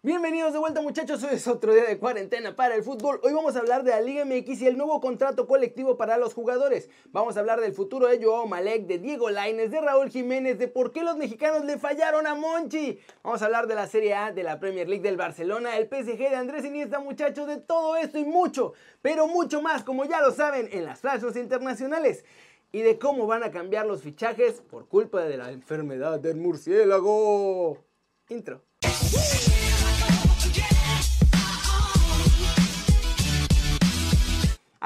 Bienvenidos de vuelta muchachos, hoy es otro día de cuarentena para el fútbol. Hoy vamos a hablar de la Liga MX y el nuevo contrato colectivo para los jugadores. Vamos a hablar del futuro de Joao Malek, de Diego Laines, de Raúl Jiménez, de por qué los mexicanos le fallaron a Monchi. Vamos a hablar de la Serie A, de la Premier League del Barcelona, el PSG de Andrés Iniesta muchachos, de todo esto y mucho, pero mucho más, como ya lo saben, en las flashes internacionales. Y de cómo van a cambiar los fichajes por culpa de la enfermedad del murciélago. Intro.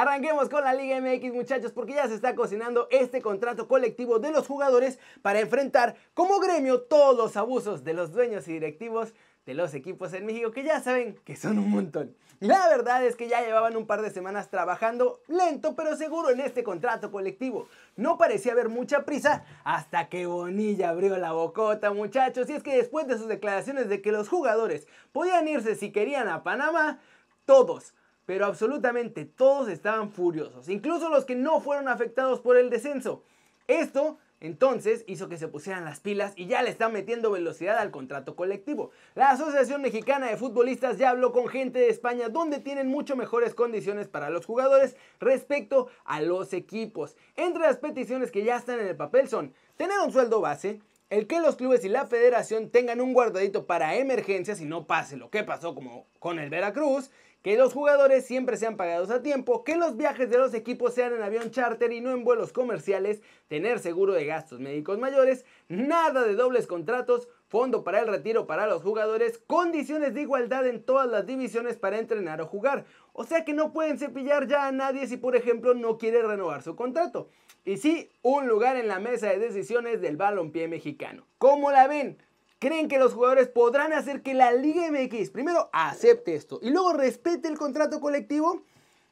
Arranquemos con la Liga MX muchachos porque ya se está cocinando este contrato colectivo de los jugadores para enfrentar como gremio todos los abusos de los dueños y directivos de los equipos en México que ya saben que son un montón. La verdad es que ya llevaban un par de semanas trabajando lento pero seguro en este contrato colectivo. No parecía haber mucha prisa hasta que Bonilla abrió la bocota muchachos y es que después de sus declaraciones de que los jugadores podían irse si querían a Panamá, todos pero absolutamente todos estaban furiosos, incluso los que no fueron afectados por el descenso. Esto entonces hizo que se pusieran las pilas y ya le están metiendo velocidad al contrato colectivo. La Asociación Mexicana de Futbolistas ya habló con gente de España donde tienen mucho mejores condiciones para los jugadores respecto a los equipos. Entre las peticiones que ya están en el papel son tener un sueldo base, el que los clubes y la federación tengan un guardadito para emergencias y no pase lo que pasó como con el Veracruz que los jugadores siempre sean pagados a tiempo, que los viajes de los equipos sean en avión charter y no en vuelos comerciales, tener seguro de gastos médicos mayores, nada de dobles contratos, fondo para el retiro para los jugadores, condiciones de igualdad en todas las divisiones para entrenar o jugar. O sea que no pueden cepillar ya a nadie si por ejemplo no quiere renovar su contrato. Y sí, un lugar en la mesa de decisiones del balompié mexicano. ¿Cómo la ven? ¿Creen que los jugadores podrán hacer que la Liga MX primero acepte esto y luego respete el contrato colectivo?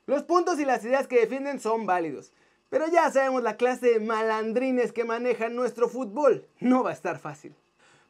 Los puntos y las ideas que defienden son válidos. Pero ya sabemos la clase de malandrines que manejan nuestro fútbol. No va a estar fácil.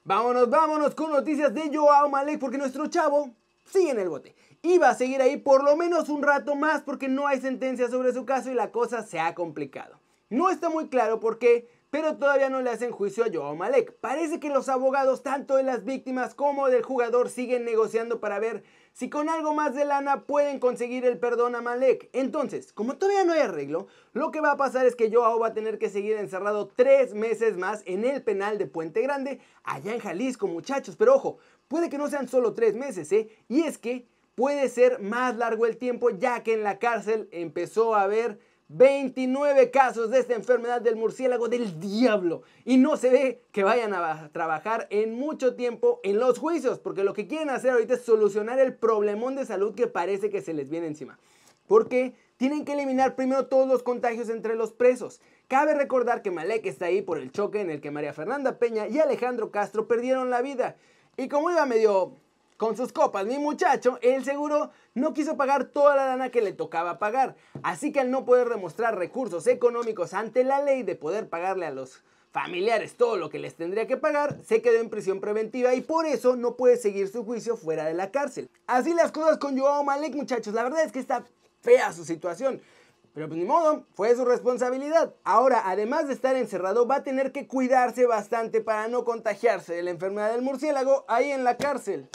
Vámonos, vámonos con noticias de Joao Malek porque nuestro chavo sigue en el bote. Y va a seguir ahí por lo menos un rato más porque no hay sentencia sobre su caso y la cosa se ha complicado. No está muy claro por qué, pero todavía no le hacen juicio a Joao Malek. Parece que los abogados tanto de las víctimas como del jugador siguen negociando para ver si con algo más de lana pueden conseguir el perdón a Malek. Entonces, como todavía no hay arreglo, lo que va a pasar es que Joao va a tener que seguir encerrado tres meses más en el penal de Puente Grande, allá en Jalisco, muchachos. Pero ojo, puede que no sean solo tres meses, ¿eh? Y es que puede ser más largo el tiempo, ya que en la cárcel empezó a haber 29 casos de esta enfermedad del murciélago del diablo. Y no se ve que vayan a trabajar en mucho tiempo en los juicios, porque lo que quieren hacer ahorita es solucionar el problemón de salud que parece que se les viene encima. Porque tienen que eliminar primero todos los contagios entre los presos. Cabe recordar que Malek está ahí por el choque en el que María Fernanda Peña y Alejandro Castro perdieron la vida. Y como iba medio con sus copas, mi muchacho, el seguro no quiso pagar toda la lana que le tocaba pagar. Así que al no poder demostrar recursos económicos ante la ley de poder pagarle a los familiares todo lo que les tendría que pagar, se quedó en prisión preventiva y por eso no puede seguir su juicio fuera de la cárcel. Así las cosas con Joao Malek, muchachos. La verdad es que está fea su situación. Pero pues ni modo, fue su responsabilidad. Ahora, además de estar encerrado, va a tener que cuidarse bastante para no contagiarse de la enfermedad del murciélago ahí en la cárcel.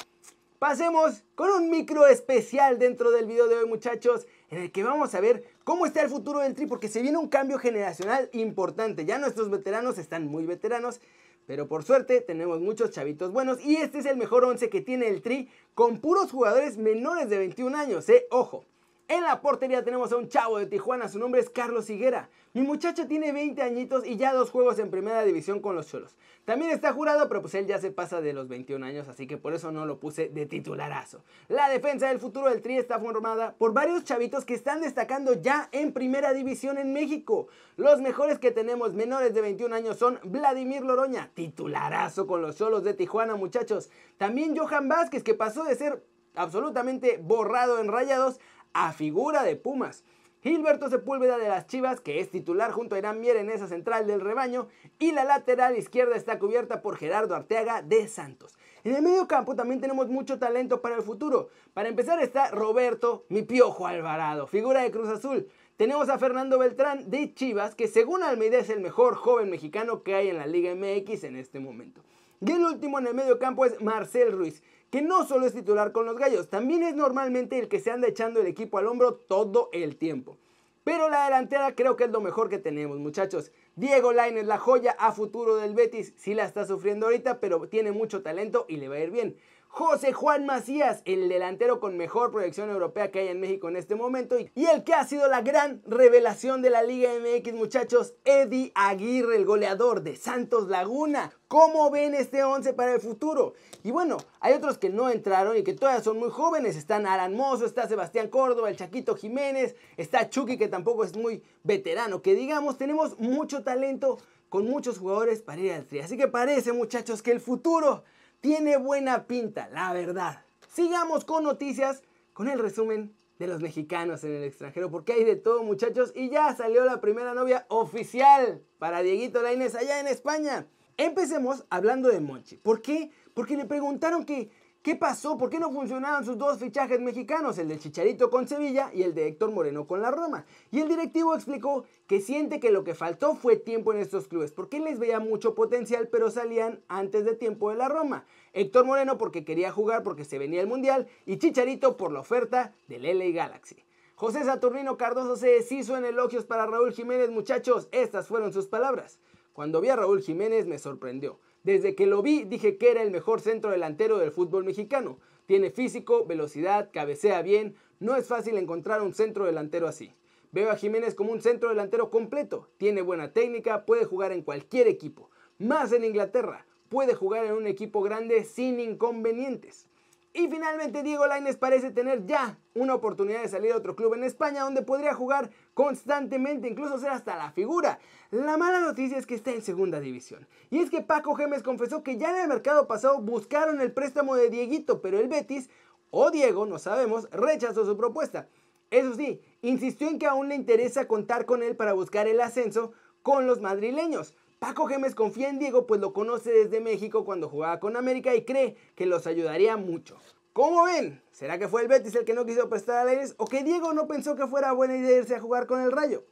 Pasemos con un micro especial dentro del video de hoy muchachos en el que vamos a ver cómo está el futuro del Tri porque se viene un cambio generacional importante. Ya nuestros veteranos están muy veteranos, pero por suerte tenemos muchos chavitos buenos y este es el mejor 11 que tiene el Tri con puros jugadores menores de 21 años, eh, ojo. En la portería tenemos a un chavo de Tijuana, su nombre es Carlos Higuera. Mi muchacho tiene 20 añitos y ya dos juegos en primera división con los Cholos. También está jurado, pero pues él ya se pasa de los 21 años, así que por eso no lo puse de titularazo. La defensa del futuro del Tri está formada por varios chavitos que están destacando ya en primera división en México. Los mejores que tenemos menores de 21 años son Vladimir Loroña, titularazo con los Cholos de Tijuana, muchachos. También Johan Vázquez, que pasó de ser absolutamente borrado en rayados a figura de Pumas. Gilberto Sepúlveda de las Chivas, que es titular junto a Irán Mier en esa central del rebaño, y la lateral izquierda está cubierta por Gerardo Arteaga de Santos. En el medio campo también tenemos mucho talento para el futuro. Para empezar está Roberto, mi piojo Alvarado, figura de Cruz Azul. Tenemos a Fernando Beltrán de Chivas, que según Almeida es el mejor joven mexicano que hay en la Liga MX en este momento. Y el último en el medio campo es Marcel Ruiz, que no solo es titular con los gallos, también es normalmente el que se anda echando el equipo al hombro todo el tiempo. Pero la delantera creo que es lo mejor que tenemos, muchachos. Diego Lainez, la joya a futuro del Betis, sí la está sufriendo ahorita, pero tiene mucho talento y le va a ir bien. José Juan Macías, el delantero con mejor proyección europea que hay en México en este momento y el que ha sido la gran revelación de la Liga MX, muchachos, Eddie Aguirre, el goleador de Santos Laguna. ¿Cómo ven este 11 para el futuro? Y bueno, hay otros que no entraron y que todavía son muy jóvenes. Están Alan Mozo, está Sebastián Córdoba, el Chaquito Jiménez, está Chucky que tampoco es muy veterano. Que digamos, tenemos mucho talento con muchos jugadores para ir al tri. Así que parece muchachos que el futuro tiene buena pinta, la verdad. Sigamos con noticias, con el resumen de los mexicanos en el extranjero, porque hay de todo muchachos y ya salió la primera novia oficial para Dieguito Lainez allá en España. Empecemos hablando de Monchi. ¿Por qué? Porque le preguntaron que ¿Qué pasó? ¿Por qué no funcionaron sus dos fichajes mexicanos, el de Chicharito con Sevilla y el de Héctor Moreno con la Roma? Y el directivo explicó que siente que lo que faltó fue tiempo en estos clubes, porque les veía mucho potencial, pero salían antes de tiempo de la Roma. Héctor Moreno porque quería jugar porque se venía el Mundial y Chicharito por la oferta del LA Galaxy. José Saturnino Cardoso se deshizo en elogios para Raúl Jiménez, muchachos, estas fueron sus palabras. Cuando vi a Raúl Jiménez me sorprendió. Desde que lo vi dije que era el mejor centro delantero del fútbol mexicano. Tiene físico, velocidad, cabecea bien. No es fácil encontrar un centro delantero así. Veo a Jiménez como un centro delantero completo. Tiene buena técnica, puede jugar en cualquier equipo. Más en Inglaterra. Puede jugar en un equipo grande sin inconvenientes. Y finalmente Diego Lainez parece tener ya una oportunidad de salir a otro club en España donde podría jugar constantemente, incluso ser hasta la figura. La mala noticia es que está en segunda división. Y es que Paco Gémez confesó que ya en el mercado pasado buscaron el préstamo de Dieguito, pero el Betis, o Diego, no sabemos, rechazó su propuesta. Eso sí, insistió en que aún le interesa contar con él para buscar el ascenso con los madrileños. Paco Gémez confía en Diego pues lo conoce desde México cuando jugaba con América y cree que los ayudaría mucho. ¿Cómo ven? ¿Será que fue el Betis el que no quiso prestar a Lainez o que Diego no pensó que fuera buena idea irse a jugar con el Rayo?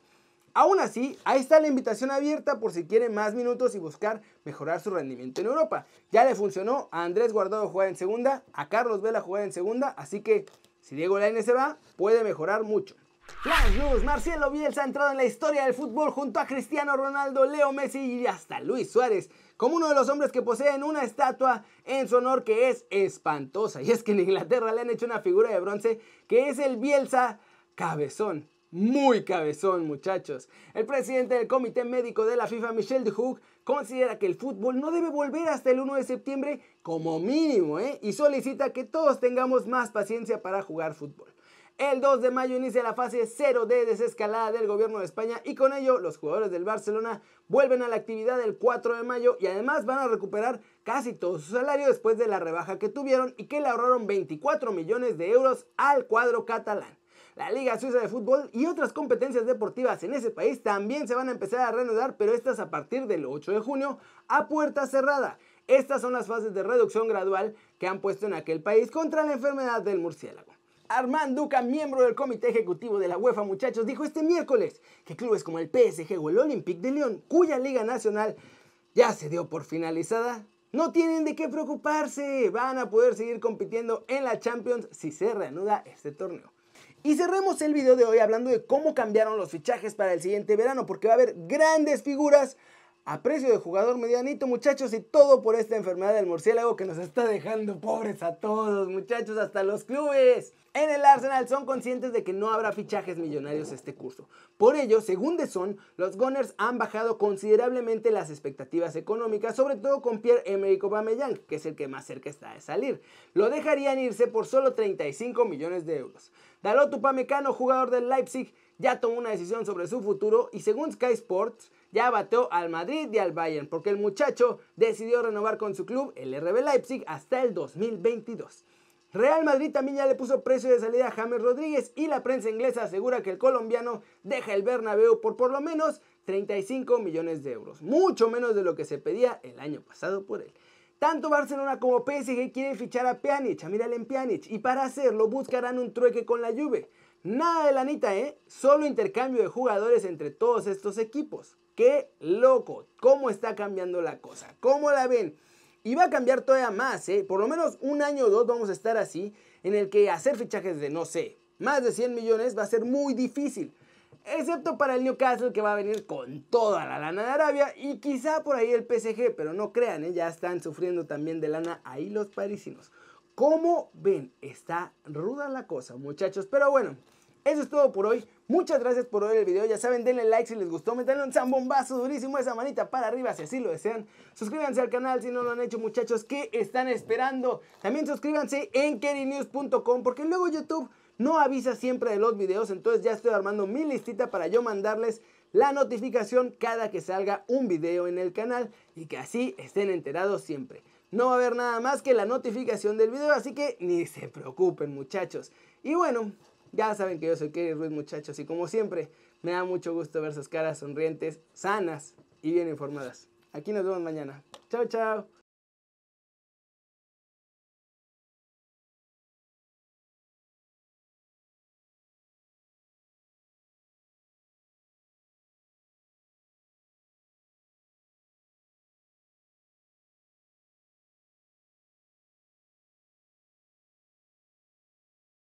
Aún así, ahí está la invitación abierta por si quiere más minutos y buscar mejorar su rendimiento en Europa. Ya le funcionó a Andrés Guardado jugar en segunda, a Carlos Vela jugar en segunda, así que si Diego Lainez se va, puede mejorar mucho. Flash News, Marcelo Bielsa ha entrado en la historia del fútbol junto a Cristiano Ronaldo, Leo Messi y hasta Luis Suárez, como uno de los hombres que poseen una estatua en su honor que es espantosa. Y es que en Inglaterra le han hecho una figura de bronce que es el Bielsa cabezón. Muy cabezón, muchachos. El presidente del Comité Médico de la FIFA, Michel Duhouk, considera que el fútbol no debe volver hasta el 1 de septiembre como mínimo, ¿eh? y solicita que todos tengamos más paciencia para jugar fútbol. El 2 de mayo inicia la fase 0 de desescalada del gobierno de España y con ello los jugadores del Barcelona vuelven a la actividad el 4 de mayo y además van a recuperar casi todo su salario después de la rebaja que tuvieron y que le ahorraron 24 millones de euros al cuadro catalán. La Liga Suiza de Fútbol y otras competencias deportivas en ese país también se van a empezar a reanudar, pero estas a partir del 8 de junio a puerta cerrada. Estas son las fases de reducción gradual que han puesto en aquel país contra la enfermedad del murciélago. Armand Duca, miembro del comité ejecutivo de la UEFA, muchachos, dijo este miércoles que clubes como el PSG o el Olympique de Lyon, cuya liga nacional ya se dio por finalizada, no tienen de qué preocuparse, van a poder seguir compitiendo en la Champions si se reanuda este torneo. Y cerremos el video de hoy hablando de cómo cambiaron los fichajes para el siguiente verano, porque va a haber grandes figuras a precio de jugador medianito, muchachos, y todo por esta enfermedad del murciélago que nos está dejando pobres a todos, muchachos, hasta los clubes. En el Arsenal son conscientes de que no habrá fichajes millonarios este curso. Por ello, según The Sun, los Gunners han bajado considerablemente las expectativas económicas, sobre todo con Pierre-Emerick Aubameyang, que es el que más cerca está de salir. Lo dejarían irse por solo 35 millones de euros. Dalot Upamecano, jugador del Leipzig, ya tomó una decisión sobre su futuro y según Sky Sports, ya bateó al Madrid y al Bayern, porque el muchacho decidió renovar con su club, el RB Leipzig, hasta el 2022. Real Madrid también ya le puso precio de salida a James Rodríguez y la prensa inglesa asegura que el colombiano deja el Bernabéu por por lo menos 35 millones de euros, mucho menos de lo que se pedía el año pasado por él. Tanto Barcelona como PSG quieren fichar a Pjanic, a Miralem Pjanic, y para hacerlo buscarán un trueque con la Juve. Nada de lanita, ¿eh? Solo intercambio de jugadores entre todos estos equipos. ¡Qué loco! ¿Cómo está cambiando la cosa? ¿Cómo la ven? Y va a cambiar todavía más, ¿eh? Por lo menos un año o dos vamos a estar así, en el que hacer fichajes de, no sé, más de 100 millones va a ser muy difícil. Excepto para el Newcastle que va a venir con toda la lana de Arabia y quizá por ahí el PSG, pero no crean, ¿eh? ya están sufriendo también de lana ahí los parisinos. Como ven, está ruda la cosa, muchachos. Pero bueno, eso es todo por hoy. Muchas gracias por ver el video. Ya saben, denle like si les gustó. Metanle un zambombazo durísimo esa manita para arriba si así lo desean. Suscríbanse al canal si no lo han hecho, muchachos. ¿Qué están esperando? También suscríbanse en kerinews.com porque luego YouTube no avisa siempre de los videos, entonces ya estoy armando mi listita para yo mandarles la notificación cada que salga un video en el canal y que así estén enterados siempre. No va a haber nada más que la notificación del video, así que ni se preocupen muchachos. Y bueno, ya saben que yo soy Kerry Ruiz muchachos y como siempre me da mucho gusto ver sus caras sonrientes, sanas y bien informadas. Aquí nos vemos mañana. Chao, chao.